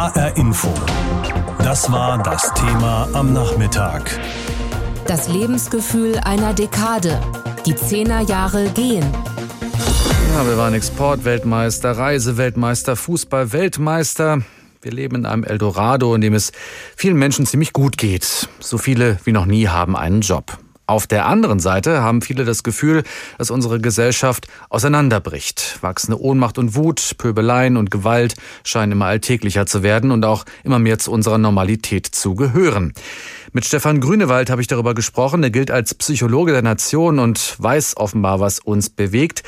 HR Info. Das war das Thema am Nachmittag. Das Lebensgefühl einer Dekade. Die Zehnerjahre gehen. Ja, wir waren Exportweltmeister, Reiseweltmeister, Fußballweltmeister. Wir leben in einem Eldorado, in dem es vielen Menschen ziemlich gut geht. So viele wie noch nie haben einen Job. Auf der anderen Seite haben viele das Gefühl, dass unsere Gesellschaft auseinanderbricht. Wachsende Ohnmacht und Wut, Pöbeleien und Gewalt scheinen immer alltäglicher zu werden und auch immer mehr zu unserer Normalität zu gehören. Mit Stefan Grünewald habe ich darüber gesprochen. Er gilt als Psychologe der Nation und weiß offenbar, was uns bewegt.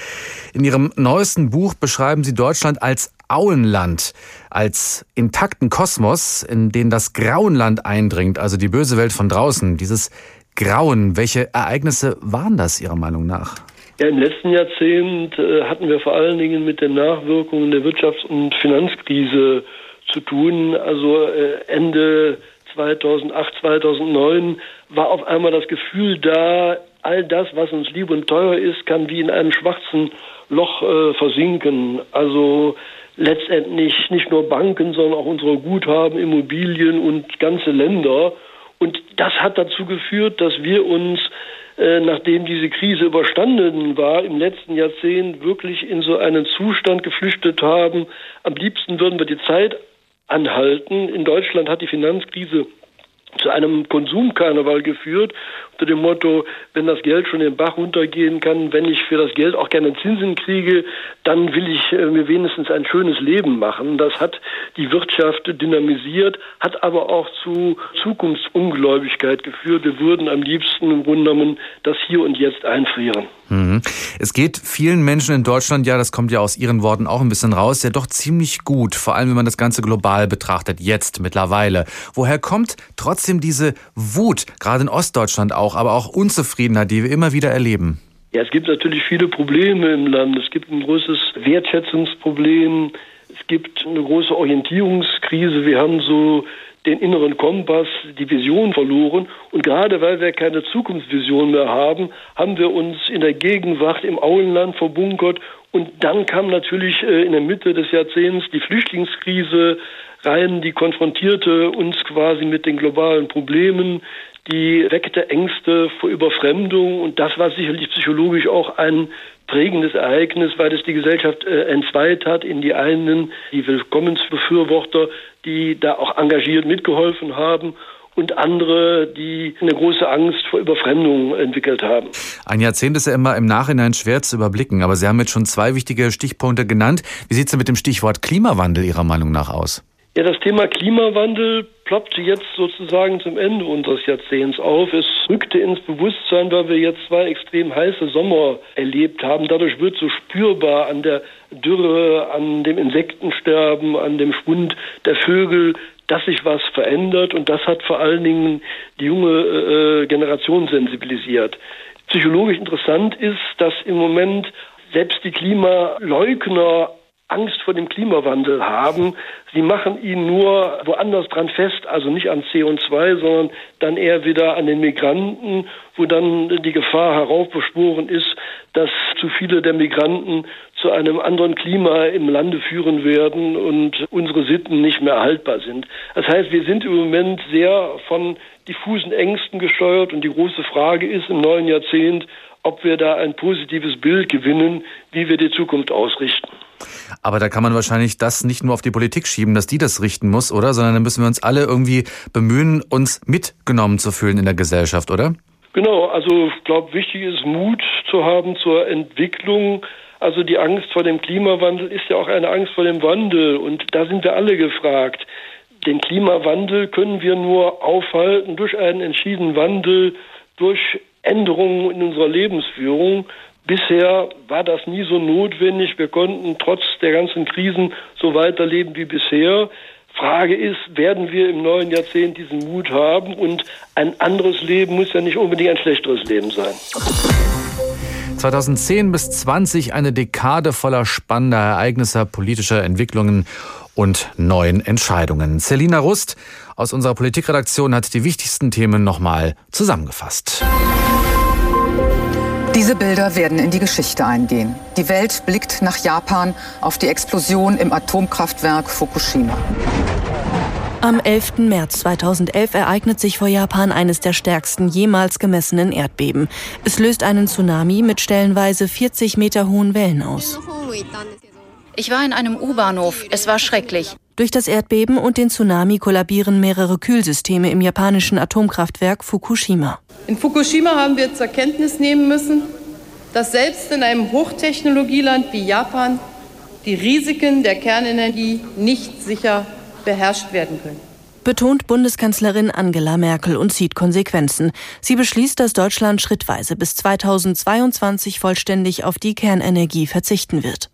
In Ihrem neuesten Buch beschreiben Sie Deutschland als Auenland, als intakten Kosmos, in den das Grauenland eindringt, also die böse Welt von draußen, dieses Grauen. Welche Ereignisse waren das Ihrer Meinung nach? Ja, im letzten Jahrzehnt äh, hatten wir vor allen Dingen mit den Nachwirkungen der Wirtschafts- und Finanzkrise zu tun. Also äh, Ende 2008, 2009 war auf einmal das Gefühl da, all das, was uns lieb und teuer ist, kann wie in einem schwarzen Loch äh, versinken. Also letztendlich nicht nur Banken, sondern auch unsere Guthaben, Immobilien und ganze Länder. Und das hat dazu geführt, dass wir uns, äh, nachdem diese Krise überstanden war, im letzten Jahrzehnt wirklich in so einen Zustand geflüchtet haben. Am liebsten würden wir die Zeit anhalten. In Deutschland hat die Finanzkrise zu einem Konsumkarneval geführt, unter dem Motto, wenn das Geld schon den Bach runtergehen kann, wenn ich für das Geld auch gerne Zinsen kriege, dann will ich äh, mir wenigstens ein schönes Leben machen. Das hat die Wirtschaft dynamisiert, hat aber auch zu Zukunftsungläubigkeit geführt. Wir würden am liebsten im Grunde genommen das Hier und Jetzt einfrieren. Mhm. Es geht vielen Menschen in Deutschland, ja, das kommt ja aus Ihren Worten auch ein bisschen raus, ja doch ziemlich gut, vor allem wenn man das Ganze global betrachtet, jetzt mittlerweile. Woher kommt trotzdem diese Wut, gerade in Ostdeutschland auch, aber auch Unzufriedenheit, die wir immer wieder erleben? Ja, es gibt natürlich viele Probleme im Land. Es gibt ein großes Wertschätzungsproblem. Es gibt eine große Orientierungskrise. Wir haben so den inneren Kompass, die Vision verloren. Und gerade weil wir keine Zukunftsvision mehr haben, haben wir uns in der Gegenwart im Auenland verbunkert. Und dann kam natürlich äh, in der Mitte des Jahrzehnts die Flüchtlingskrise rein, die konfrontierte uns quasi mit den globalen Problemen, die weckte Ängste vor Überfremdung. Und das war sicherlich psychologisch auch ein prägendes Ereignis, weil es die Gesellschaft äh, entzweit hat in die einen, die Willkommensbefürworter, die da auch engagiert mitgeholfen haben und andere, die eine große Angst vor Überfremdung entwickelt haben. Ein Jahrzehnt ist ja immer im Nachhinein schwer zu überblicken, aber Sie haben jetzt schon zwei wichtige Stichpunkte genannt. Wie sieht es denn mit dem Stichwort Klimawandel Ihrer Meinung nach aus? Ja, das Thema Klimawandel ploppte jetzt sozusagen zum Ende unseres Jahrzehnts auf. Es rückte ins Bewusstsein, weil wir jetzt zwei extrem heiße Sommer erlebt haben. Dadurch wird so spürbar an der Dürre, an dem Insektensterben, an dem Schwund der Vögel, dass sich was verändert und das hat vor allen Dingen die junge äh, Generation sensibilisiert. Psychologisch interessant ist, dass im Moment selbst die Klimaleugner Angst vor dem Klimawandel haben. Sie machen ihn nur woanders dran fest, also nicht an CO2, sondern dann eher wieder an den Migranten, wo dann die Gefahr heraufbeschworen ist, dass zu viele der Migranten zu einem anderen Klima im Lande führen werden und unsere Sitten nicht mehr erhaltbar sind. Das heißt, wir sind im Moment sehr von diffusen Ängsten gesteuert und die große Frage ist im neuen Jahrzehnt, ob wir da ein positives Bild gewinnen, wie wir die Zukunft ausrichten. Aber da kann man wahrscheinlich das nicht nur auf die Politik schieben, dass die das richten muss, oder? Sondern da müssen wir uns alle irgendwie bemühen, uns mitgenommen zu fühlen in der Gesellschaft, oder? Genau, also ich glaube, wichtig ist Mut zu haben zur Entwicklung. Also die Angst vor dem Klimawandel ist ja auch eine Angst vor dem Wandel und da sind wir alle gefragt. Den Klimawandel können wir nur aufhalten durch einen entschiedenen Wandel, durch Änderungen in unserer Lebensführung. Bisher war das nie so notwendig. Wir konnten trotz der ganzen Krisen so weiterleben wie bisher. Frage ist, werden wir im neuen Jahrzehnt diesen Mut haben? Und ein anderes Leben muss ja nicht unbedingt ein schlechteres Leben sein. 2010 bis 20 eine Dekade voller spannender Ereignisse, politischer Entwicklungen und neuen Entscheidungen. Selina Rust aus unserer Politikredaktion hat die wichtigsten Themen nochmal zusammengefasst. Diese Bilder werden in die Geschichte eingehen. Die Welt blickt nach Japan auf die Explosion im Atomkraftwerk Fukushima. Am 11. März 2011 ereignet sich vor Japan eines der stärksten jemals gemessenen Erdbeben. Es löst einen Tsunami mit stellenweise 40 Meter hohen Wellen aus. Ich war in einem U-Bahnhof. Es war schrecklich. Durch das Erdbeben und den Tsunami kollabieren mehrere Kühlsysteme im japanischen Atomkraftwerk Fukushima. In Fukushima haben wir zur Kenntnis nehmen müssen, dass selbst in einem Hochtechnologieland wie Japan die Risiken der Kernenergie nicht sicher beherrscht werden können. Betont Bundeskanzlerin Angela Merkel und zieht Konsequenzen. Sie beschließt, dass Deutschland schrittweise bis 2022 vollständig auf die Kernenergie verzichten wird.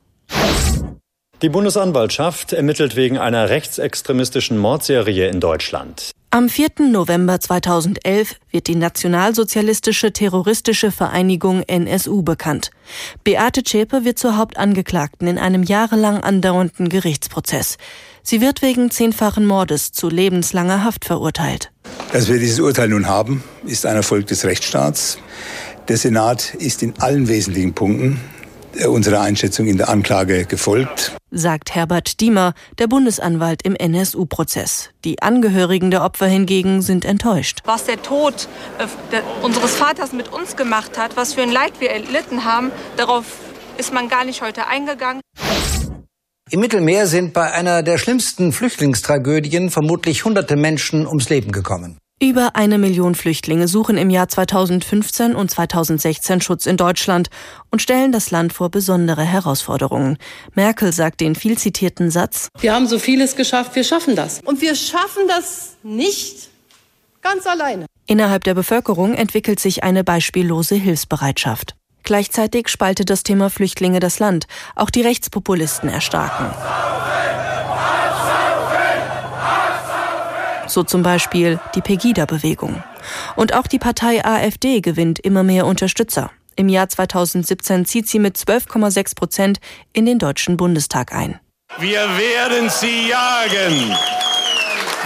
Die Bundesanwaltschaft ermittelt wegen einer rechtsextremistischen Mordserie in Deutschland. Am 4. November 2011 wird die nationalsozialistische terroristische Vereinigung NSU bekannt. Beate Zschäpe wird zur Hauptangeklagten in einem jahrelang andauernden Gerichtsprozess. Sie wird wegen zehnfachen Mordes zu lebenslanger Haft verurteilt. Dass wir dieses Urteil nun haben, ist ein Erfolg des Rechtsstaats. Der Senat ist in allen wesentlichen Punkten unserer Einschätzung in der Anklage gefolgt. Sagt Herbert Diemer, der Bundesanwalt im NSU-Prozess. Die Angehörigen der Opfer hingegen sind enttäuscht. Was der Tod äh, unseres Vaters mit uns gemacht hat, was für ein Leid wir erlitten haben, darauf ist man gar nicht heute eingegangen. Im Mittelmeer sind bei einer der schlimmsten Flüchtlingstragödien vermutlich hunderte Menschen ums Leben gekommen. Über eine Million Flüchtlinge suchen im Jahr 2015 und 2016 Schutz in Deutschland und stellen das Land vor besondere Herausforderungen. Merkel sagt den viel zitierten Satz, Wir haben so vieles geschafft, wir schaffen das. Und wir schaffen das nicht ganz alleine. Innerhalb der Bevölkerung entwickelt sich eine beispiellose Hilfsbereitschaft. Gleichzeitig spaltet das Thema Flüchtlinge das Land. Auch die Rechtspopulisten erstarken. So zum Beispiel die Pegida-Bewegung. Und auch die Partei AfD gewinnt immer mehr Unterstützer. Im Jahr 2017 zieht sie mit 12,6 Prozent in den Deutschen Bundestag ein. Wir werden sie jagen.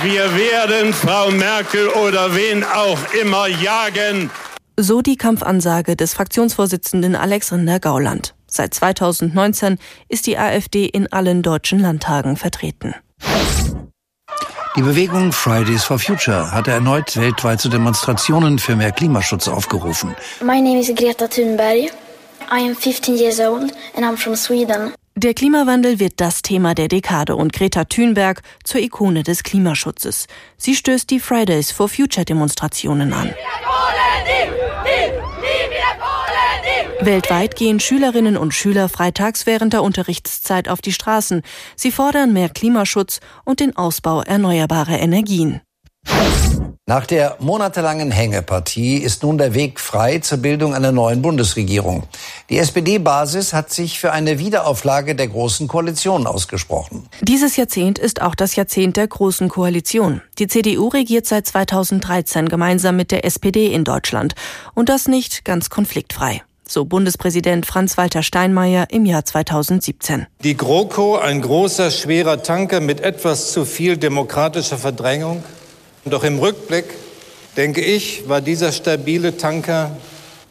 Wir werden Frau Merkel oder wen auch immer jagen. So die Kampfansage des Fraktionsvorsitzenden Alexander Gauland. Seit 2019 ist die AfD in allen deutschen Landtagen vertreten. Die Bewegung Fridays for Future hatte erneut weltweit zu Demonstrationen für mehr Klimaschutz aufgerufen. My name is Greta Thunberg. I am 15 years old and I'm from Sweden. Der Klimawandel wird das Thema der Dekade und Greta Thunberg zur Ikone des Klimaschutzes. Sie stößt die Fridays for Future Demonstrationen an. Weltweit gehen Schülerinnen und Schüler freitags während der Unterrichtszeit auf die Straßen. Sie fordern mehr Klimaschutz und den Ausbau erneuerbarer Energien. Nach der monatelangen Hängepartie ist nun der Weg frei zur Bildung einer neuen Bundesregierung. Die SPD-Basis hat sich für eine Wiederauflage der Großen Koalition ausgesprochen. Dieses Jahrzehnt ist auch das Jahrzehnt der Großen Koalition. Die CDU regiert seit 2013 gemeinsam mit der SPD in Deutschland. Und das nicht ganz konfliktfrei so Bundespräsident Franz-Walter Steinmeier im Jahr 2017. Die GroKo, ein großer, schwerer Tanker mit etwas zu viel demokratischer Verdrängung. Doch im Rückblick, denke ich, war dieser stabile Tanker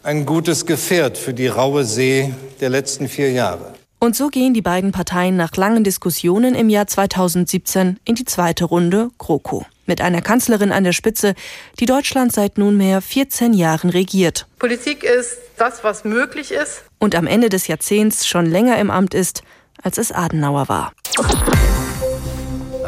ein gutes Gefährt für die raue See der letzten vier Jahre. Und so gehen die beiden Parteien nach langen Diskussionen im Jahr 2017 in die zweite Runde GroKo. Mit einer Kanzlerin an der Spitze, die Deutschland seit nunmehr 14 Jahren regiert. Politik ist das, was möglich ist. Und am Ende des Jahrzehnts schon länger im Amt ist, als es Adenauer war.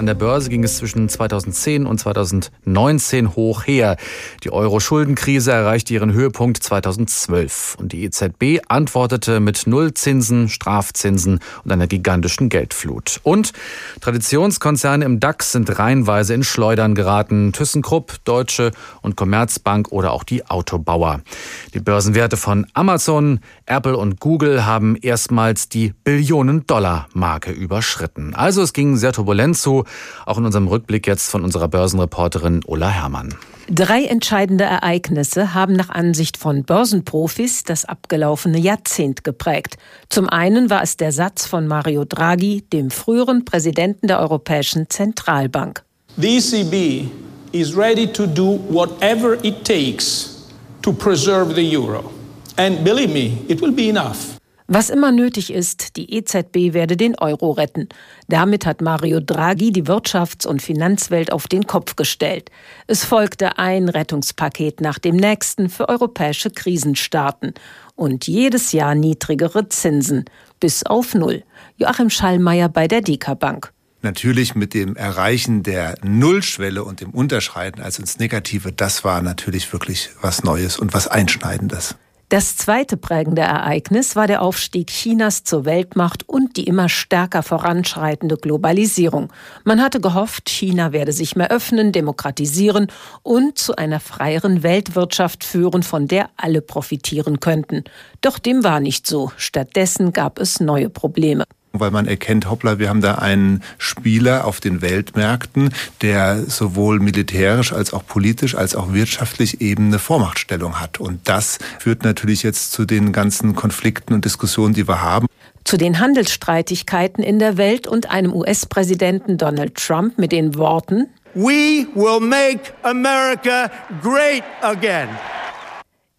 An der Börse ging es zwischen 2010 und 2019 hoch her. Die Euro-Schuldenkrise erreichte ihren Höhepunkt 2012 und die EZB antwortete mit Nullzinsen, Strafzinsen und einer gigantischen Geldflut. Und Traditionskonzerne im DAX sind reihenweise in Schleudern geraten. ThyssenKrupp, Deutsche und Commerzbank oder auch die Autobauer. Die Börsenwerte von Amazon, Apple und Google haben erstmals die Billionen-Dollar-Marke überschritten. Also es ging sehr turbulent zu. Auch in unserem Rückblick jetzt von unserer Börsenreporterin Ulla Herrmann. Drei entscheidende Ereignisse haben nach Ansicht von Börsenprofis das abgelaufene Jahrzehnt geprägt. Zum einen war es der Satz von Mario Draghi, dem früheren Präsidenten der Europäischen Zentralbank. The ECB is ready to do whatever it takes to preserve the euro. And believe me, it will be enough. Was immer nötig ist, die EZB werde den Euro retten. Damit hat Mario Draghi die Wirtschafts- und Finanzwelt auf den Kopf gestellt. Es folgte ein Rettungspaket nach dem nächsten für europäische Krisenstaaten und jedes Jahr niedrigere Zinsen bis auf Null. Joachim Schallmeier bei der Deka Bank. Natürlich mit dem Erreichen der Nullschwelle und dem Unterschreiten also ins Negative, das war natürlich wirklich was Neues und was Einschneidendes. Das zweite prägende Ereignis war der Aufstieg Chinas zur Weltmacht und die immer stärker voranschreitende Globalisierung. Man hatte gehofft, China werde sich mehr öffnen, demokratisieren und zu einer freieren Weltwirtschaft führen, von der alle profitieren könnten. Doch dem war nicht so. Stattdessen gab es neue Probleme weil man erkennt, hoppla, wir haben da einen Spieler auf den Weltmärkten, der sowohl militärisch als auch politisch als auch wirtschaftlich eben eine Vormachtstellung hat. Und das führt natürlich jetzt zu den ganzen Konflikten und Diskussionen, die wir haben. Zu den Handelsstreitigkeiten in der Welt und einem US-Präsidenten Donald Trump mit den Worten We will make America great again.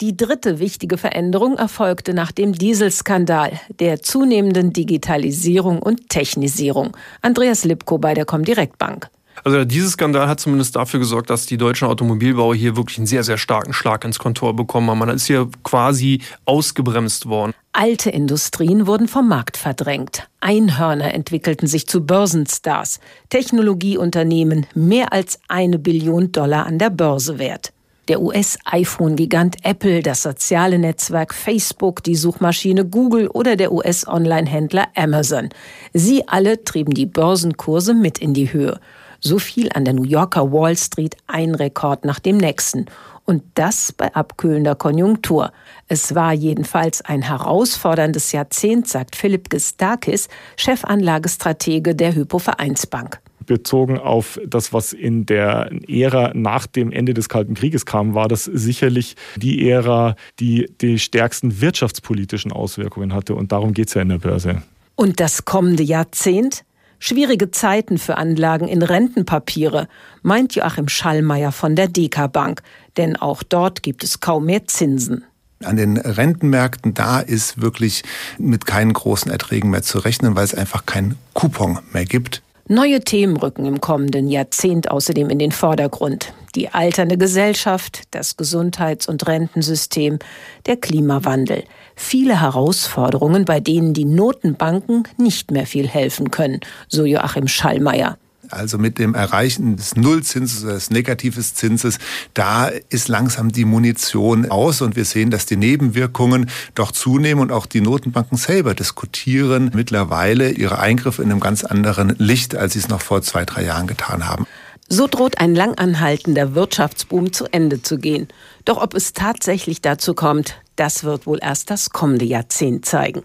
Die dritte wichtige Veränderung erfolgte nach dem Dieselskandal, der zunehmenden Digitalisierung und Technisierung. Andreas Lipko bei der Comdirect Bank. Also dieser Skandal hat zumindest dafür gesorgt, dass die deutschen Automobilbauer hier wirklich einen sehr, sehr starken Schlag ins Kontor bekommen haben. Man ist hier quasi ausgebremst worden. Alte Industrien wurden vom Markt verdrängt. Einhörner entwickelten sich zu Börsenstars. Technologieunternehmen mehr als eine Billion Dollar an der Börse wert der US-iPhone-Gigant Apple, das soziale Netzwerk Facebook, die Suchmaschine Google oder der US-Online-Händler Amazon. Sie alle trieben die Börsenkurse mit in die Höhe. So fiel an der New Yorker Wall Street ein Rekord nach dem nächsten. Und das bei abkühlender Konjunktur. Es war jedenfalls ein herausforderndes Jahrzehnt, sagt Philipp Gestakis, Chefanlagestratege der Hypo Vereinsbank bezogen auf das, was in der Ära nach dem Ende des Kalten Krieges kam, war das sicherlich die Ära, die die stärksten wirtschaftspolitischen Auswirkungen hatte. Und darum geht es ja in der Börse. Und das kommende Jahrzehnt? Schwierige Zeiten für Anlagen in Rentenpapiere, meint Joachim Schallmeier von der Deka Bank. Denn auch dort gibt es kaum mehr Zinsen. An den Rentenmärkten, da ist wirklich mit keinen großen Erträgen mehr zu rechnen, weil es einfach keinen Coupon mehr gibt. Neue Themen rücken im kommenden Jahrzehnt außerdem in den Vordergrund. Die alternde Gesellschaft, das Gesundheits- und Rentensystem, der Klimawandel. Viele Herausforderungen, bei denen die Notenbanken nicht mehr viel helfen können, so Joachim Schallmeier. Also mit dem Erreichen des Nullzinses oder des negatives Zinses, da ist langsam die Munition aus und wir sehen, dass die Nebenwirkungen doch zunehmen und auch die Notenbanken selber diskutieren mittlerweile ihre Eingriffe in einem ganz anderen Licht, als sie es noch vor zwei, drei Jahren getan haben. So droht ein langanhaltender Wirtschaftsboom zu Ende zu gehen. Doch ob es tatsächlich dazu kommt, das wird wohl erst das kommende Jahrzehnt zeigen.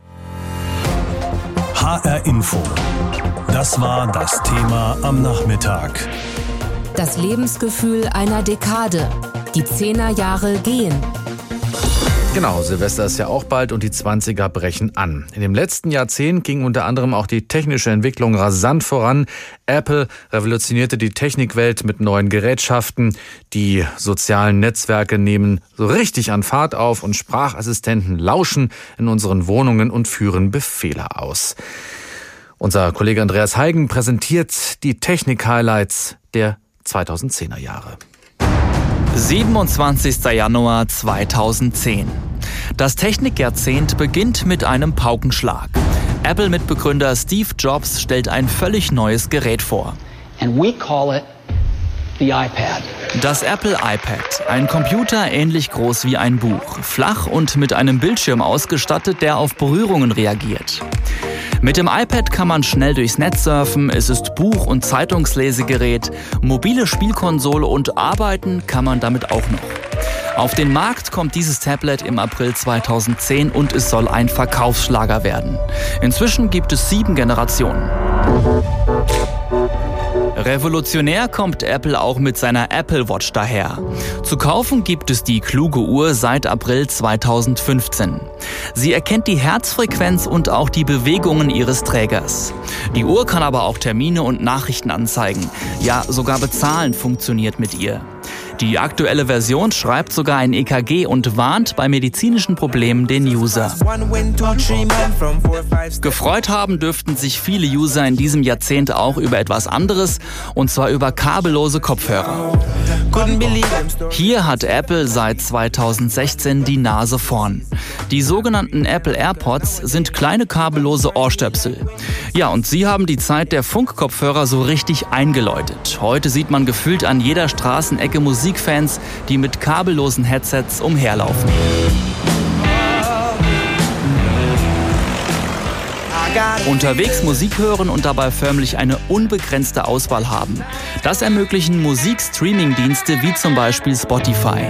HR Info. Das war das Thema am Nachmittag. Das Lebensgefühl einer Dekade. Die Zehnerjahre gehen. Genau, Silvester ist ja auch bald und die 20er brechen an. In dem letzten Jahrzehnt ging unter anderem auch die technische Entwicklung rasant voran. Apple revolutionierte die Technikwelt mit neuen Gerätschaften. Die sozialen Netzwerke nehmen so richtig an Fahrt auf und Sprachassistenten lauschen in unseren Wohnungen und führen Befehle aus. Unser Kollege Andreas Heigen präsentiert die Technik-Highlights der 2010er Jahre. 27. Januar 2010. Das Technikjahrzehnt beginnt mit einem Paukenschlag. Apple-Mitbegründer Steve Jobs stellt ein völlig neues Gerät vor. And we call it. Das Apple iPad, ein Computer ähnlich groß wie ein Buch, flach und mit einem Bildschirm ausgestattet, der auf Berührungen reagiert. Mit dem iPad kann man schnell durchs Netz surfen, es ist Buch- und Zeitungslesegerät, mobile Spielkonsole und arbeiten kann man damit auch noch. Auf den Markt kommt dieses Tablet im April 2010 und es soll ein Verkaufsschlager werden. Inzwischen gibt es sieben Generationen. Revolutionär kommt Apple auch mit seiner Apple Watch daher. Zu kaufen gibt es die kluge Uhr seit April 2015. Sie erkennt die Herzfrequenz und auch die Bewegungen ihres Trägers. Die Uhr kann aber auch Termine und Nachrichten anzeigen. Ja, sogar bezahlen funktioniert mit ihr. Die aktuelle Version schreibt sogar ein EKG und warnt bei medizinischen Problemen den User. Gefreut haben dürften sich viele User in diesem Jahrzehnt auch über etwas anderes, und zwar über kabellose Kopfhörer. Hier hat Apple seit 2016 die Nase vorn. Die sogenannten Apple AirPods sind kleine kabellose Ohrstöpsel. Ja, und sie haben die Zeit der Funkkopfhörer so richtig eingeläutet. Heute sieht man gefühlt an jeder Straßenecke Musikfans, die mit kabellosen Headsets umherlaufen. Unterwegs Musik hören und dabei förmlich eine unbegrenzte Auswahl haben. Das ermöglichen Musikstreaming-Dienste wie zum Beispiel Spotify.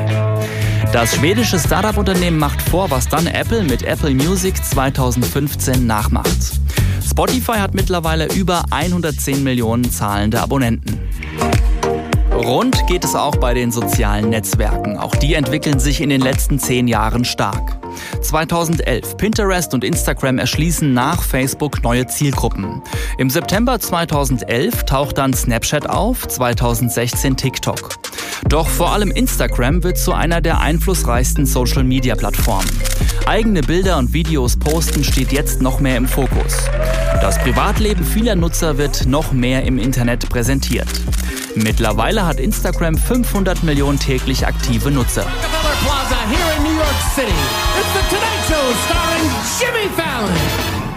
Das schwedische Startup-Unternehmen macht vor, was dann Apple mit Apple Music 2015 nachmacht. Spotify hat mittlerweile über 110 Millionen zahlende Abonnenten. Rund geht es auch bei den sozialen Netzwerken. Auch die entwickeln sich in den letzten zehn Jahren stark. 2011 Pinterest und Instagram erschließen nach Facebook neue Zielgruppen. Im September 2011 taucht dann Snapchat auf, 2016 TikTok. Doch vor allem Instagram wird zu einer der einflussreichsten Social-Media-Plattformen. Eigene Bilder und Videos posten steht jetzt noch mehr im Fokus. Das Privatleben vieler Nutzer wird noch mehr im Internet präsentiert. Mittlerweile hat Instagram 500 Millionen täglich aktive Nutzer.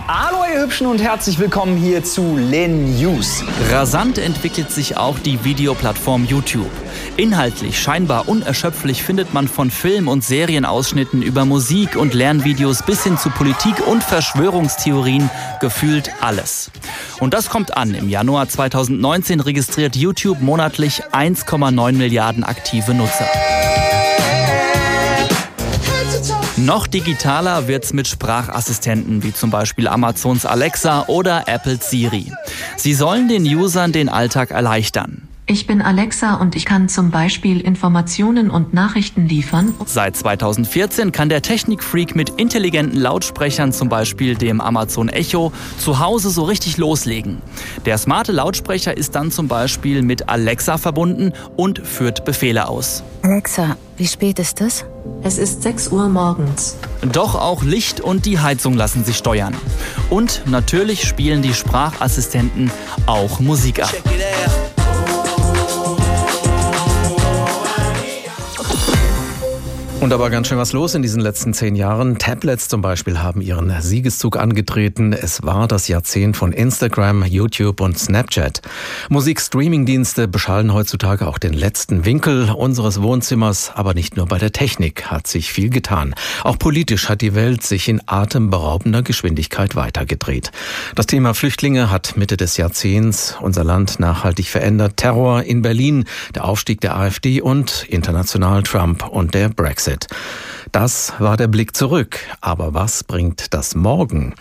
Hallo ihr Hübschen und herzlich willkommen hier zu Len News. Rasant entwickelt sich auch die Videoplattform YouTube. Inhaltlich scheinbar unerschöpflich findet man von Film- und Serienausschnitten über Musik und Lernvideos bis hin zu Politik und Verschwörungstheorien gefühlt alles. Und das kommt an. Im Januar 2019 registriert YouTube monatlich 1,9 Milliarden aktive Nutzer. Noch digitaler wird's mit Sprachassistenten wie zum Beispiel Amazons Alexa oder Apple Siri. Sie sollen den Usern den Alltag erleichtern. Ich bin Alexa und ich kann zum Beispiel Informationen und Nachrichten liefern. Seit 2014 kann der Technikfreak mit intelligenten Lautsprechern, zum Beispiel dem Amazon Echo, zu Hause so richtig loslegen. Der smarte Lautsprecher ist dann zum Beispiel mit Alexa verbunden und führt Befehle aus. Alexa, wie spät ist es? Es ist 6 Uhr morgens. Doch auch Licht und die Heizung lassen sich steuern. Und natürlich spielen die Sprachassistenten auch Musik ab. Und aber ganz schön was los in diesen letzten zehn Jahren. Tablets zum Beispiel haben ihren Siegeszug angetreten. Es war das Jahrzehnt von Instagram, YouTube und Snapchat. Musikstreamingdienste beschallen heutzutage auch den letzten Winkel unseres Wohnzimmers. Aber nicht nur bei der Technik hat sich viel getan. Auch politisch hat die Welt sich in atemberaubender Geschwindigkeit weitergedreht. Das Thema Flüchtlinge hat Mitte des Jahrzehnts unser Land nachhaltig verändert. Terror in Berlin, der Aufstieg der AfD und international Trump und der Brexit. Brexit. Das war der Blick zurück. Aber was bringt das morgen?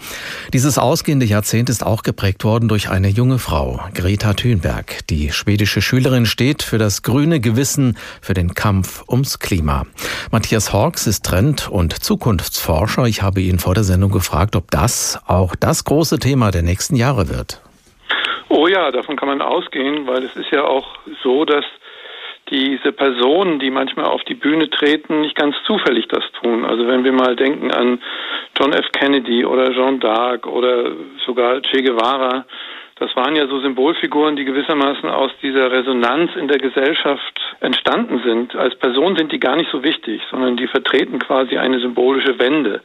Dieses ausgehende Jahrzehnt ist auch geprägt worden durch eine junge Frau, Greta Thunberg. Die schwedische Schülerin steht für das grüne Gewissen, für den Kampf ums Klima. Matthias Hawks ist Trend- und Zukunftsforscher. Ich habe ihn vor der Sendung gefragt, ob das auch das große Thema der nächsten Jahre wird. Oh ja, davon kann man ausgehen, weil es ist ja auch so, dass diese Personen, die manchmal auf die Bühne treten, nicht ganz zufällig das tun. Also wenn wir mal denken an John F. Kennedy oder Jean d'Arc oder sogar Che Guevara, das waren ja so Symbolfiguren, die gewissermaßen aus dieser Resonanz in der Gesellschaft entstanden sind. Als Person sind die gar nicht so wichtig, sondern die vertreten quasi eine symbolische Wende.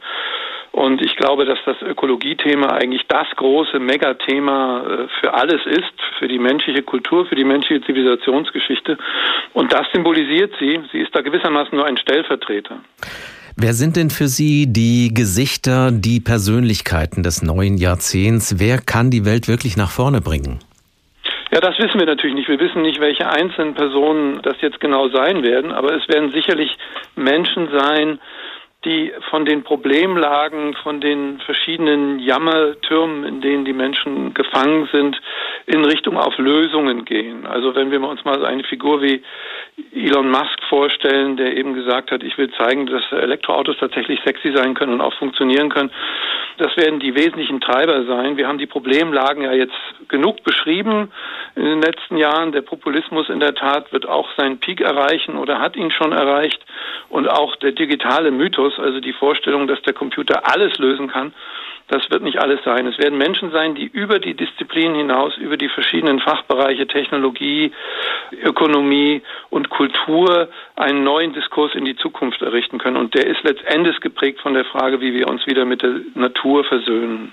Und ich glaube, dass das Ökologiethema eigentlich das große Megathema äh, für alles ist, für die menschliche Kultur, für die menschliche Zivilisationsgeschichte. Und das symbolisiert sie. Sie ist da gewissermaßen nur ein Stellvertreter. Wer sind denn für Sie die Gesichter, die Persönlichkeiten des neuen Jahrzehnts? Wer kann die Welt wirklich nach vorne bringen? Ja, das wissen wir natürlich nicht. Wir wissen nicht, welche einzelnen Personen das jetzt genau sein werden, aber es werden sicherlich Menschen sein, die von den Problemlagen, von den verschiedenen Jammertürmen, in denen die Menschen gefangen sind, in Richtung auf Lösungen gehen. Also wenn wir uns mal eine Figur wie Elon Musk vorstellen, der eben gesagt hat, ich will zeigen, dass Elektroautos tatsächlich sexy sein können und auch funktionieren können. Das werden die wesentlichen Treiber sein. Wir haben die Problemlagen ja jetzt genug beschrieben. in den letzten Jahren. Der Populismus in der Tat wird auch seinen Peak erreichen oder hat ihn schon erreicht. Und auch der digitale Mythos, also die Vorstellung, dass der Computer alles lösen kann, das wird nicht alles sein. Es werden Menschen sein, die über die Disziplinen hinaus, über die verschiedenen Fachbereiche Technologie, Ökonomie und Kultur einen neuen Diskurs in die Zukunft errichten können. Und der ist letztendlich geprägt von der Frage, wie wir uns wieder mit der Natur versöhnen.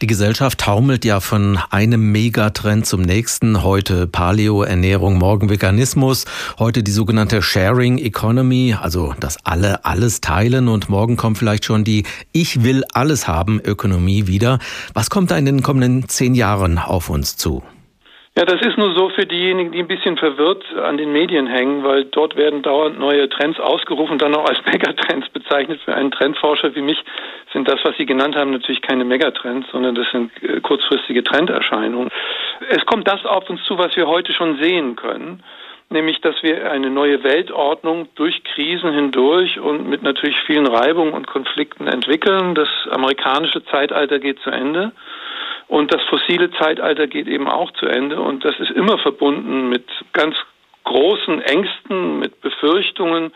Die Gesellschaft taumelt ja von einem Megatrend zum nächsten. Heute Paleo-Ernährung, morgen Veganismus, heute die sogenannte Sharing Economy, also das alle alles teilen und morgen kommt vielleicht schon die Ich will alles haben Ökonomie wieder. Was kommt da in den kommenden zehn Jahren auf uns zu? Ja, das ist nur so für diejenigen, die ein bisschen verwirrt an den Medien hängen, weil dort werden dauernd neue Trends ausgerufen, dann auch als Megatrends bezeichnet. Für einen Trendforscher wie mich sind das, was Sie genannt haben, natürlich keine Megatrends, sondern das sind äh, kurzfristige Trenderscheinungen. Es kommt das auf uns zu, was wir heute schon sehen können nämlich dass wir eine neue Weltordnung durch Krisen hindurch und mit natürlich vielen Reibungen und Konflikten entwickeln. Das amerikanische Zeitalter geht zu Ende. Und das fossile Zeitalter geht eben auch zu Ende und das ist immer verbunden mit ganz großen Ängsten, mit Befürchtungen,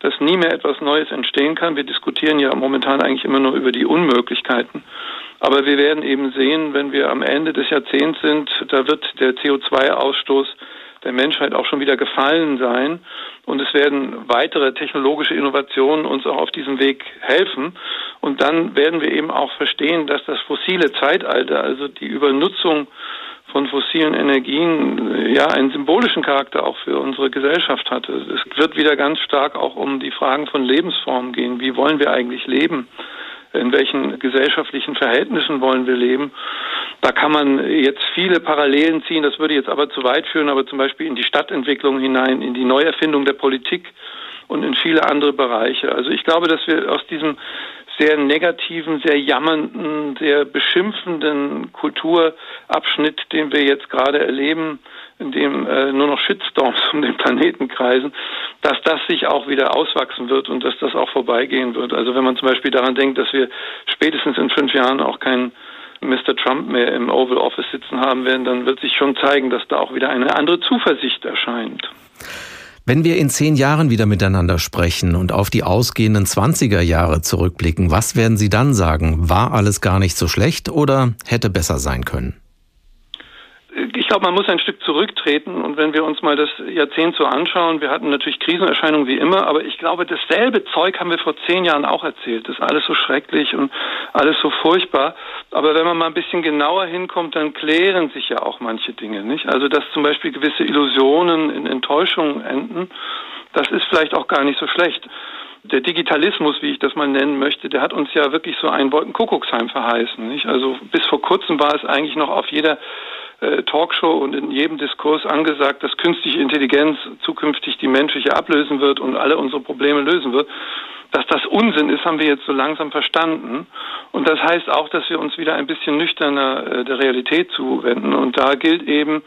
dass nie mehr etwas Neues entstehen kann. Wir diskutieren ja momentan eigentlich immer nur über die Unmöglichkeiten. Aber wir werden eben sehen, wenn wir am Ende des Jahrzehnts sind, da wird der CO2-Ausstoß der Menschheit auch schon wieder gefallen sein. Und es werden weitere technologische Innovationen uns auch auf diesem Weg helfen. Und dann werden wir eben auch verstehen, dass das fossile Zeitalter, also die Übernutzung von fossilen Energien ja einen symbolischen Charakter auch für unsere Gesellschaft hatte. Es wird wieder ganz stark auch um die Fragen von Lebensformen gehen. Wie wollen wir eigentlich leben? In welchen gesellschaftlichen Verhältnissen wollen wir leben. Da kann man jetzt viele Parallelen ziehen, das würde jetzt aber zu weit führen, aber zum Beispiel in die Stadtentwicklung hinein, in die Neuerfindung der Politik und in viele andere Bereiche. Also ich glaube, dass wir aus diesem sehr negativen, sehr jammernden, sehr beschimpfenden Kulturabschnitt, den wir jetzt gerade erleben, in dem äh, nur noch Shitstorms um den Planeten kreisen, dass das sich auch wieder auswachsen wird und dass das auch vorbeigehen wird. Also wenn man zum Beispiel daran denkt, dass wir spätestens in fünf Jahren auch keinen Mr. Trump mehr im Oval Office sitzen haben werden, dann wird sich schon zeigen, dass da auch wieder eine andere Zuversicht erscheint. Wenn wir in zehn Jahren wieder miteinander sprechen und auf die ausgehenden 20er Jahre zurückblicken, was werden Sie dann sagen? War alles gar nicht so schlecht oder hätte besser sein können? Ich glaube, man muss ein Stück zurücktreten und wenn wir uns mal das Jahrzehnt so anschauen, wir hatten natürlich Krisenerscheinungen wie immer, aber ich glaube, dasselbe Zeug haben wir vor zehn Jahren auch erzählt. Das ist alles so schrecklich und alles so furchtbar. Aber wenn man mal ein bisschen genauer hinkommt, dann klären sich ja auch manche Dinge, nicht? Also, dass zum Beispiel gewisse Illusionen in Enttäuschungen enden, das ist vielleicht auch gar nicht so schlecht der Digitalismus, wie ich das mal nennen möchte, der hat uns ja wirklich so ein Wolkenkuckucksheim verheißen. Nicht? Also bis vor kurzem war es eigentlich noch auf jeder äh, Talkshow und in jedem Diskurs angesagt, dass künstliche Intelligenz zukünftig die menschliche ablösen wird und alle unsere Probleme lösen wird. Dass das Unsinn ist, haben wir jetzt so langsam verstanden. Und das heißt auch, dass wir uns wieder ein bisschen nüchterner äh, der Realität zuwenden. Und da gilt eben,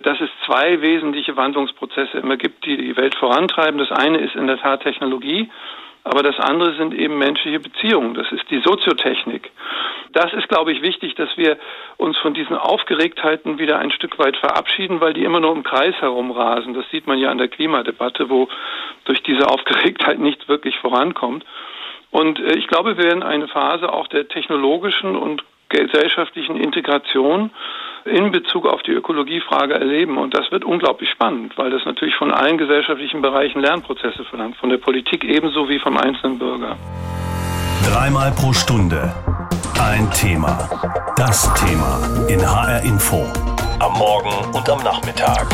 dass es zwei wesentliche Wandlungsprozesse immer gibt, die die Welt vorantreiben. Das eine ist in der Tat Technologie. Aber das andere sind eben menschliche Beziehungen. Das ist die Soziotechnik. Das ist, glaube ich, wichtig, dass wir uns von diesen Aufgeregtheiten wieder ein Stück weit verabschieden, weil die immer nur im Kreis herumrasen. Das sieht man ja an der Klimadebatte, wo durch diese Aufgeregtheit nichts wirklich vorankommt. Und äh, ich glaube, wir werden eine Phase auch der technologischen und gesellschaftlichen Integration in Bezug auf die Ökologiefrage erleben. Und das wird unglaublich spannend, weil das natürlich von allen gesellschaftlichen Bereichen Lernprozesse verlangt, von der Politik ebenso wie vom einzelnen Bürger. Dreimal pro Stunde ein Thema. Das Thema in HR Info. Am Morgen und am Nachmittag.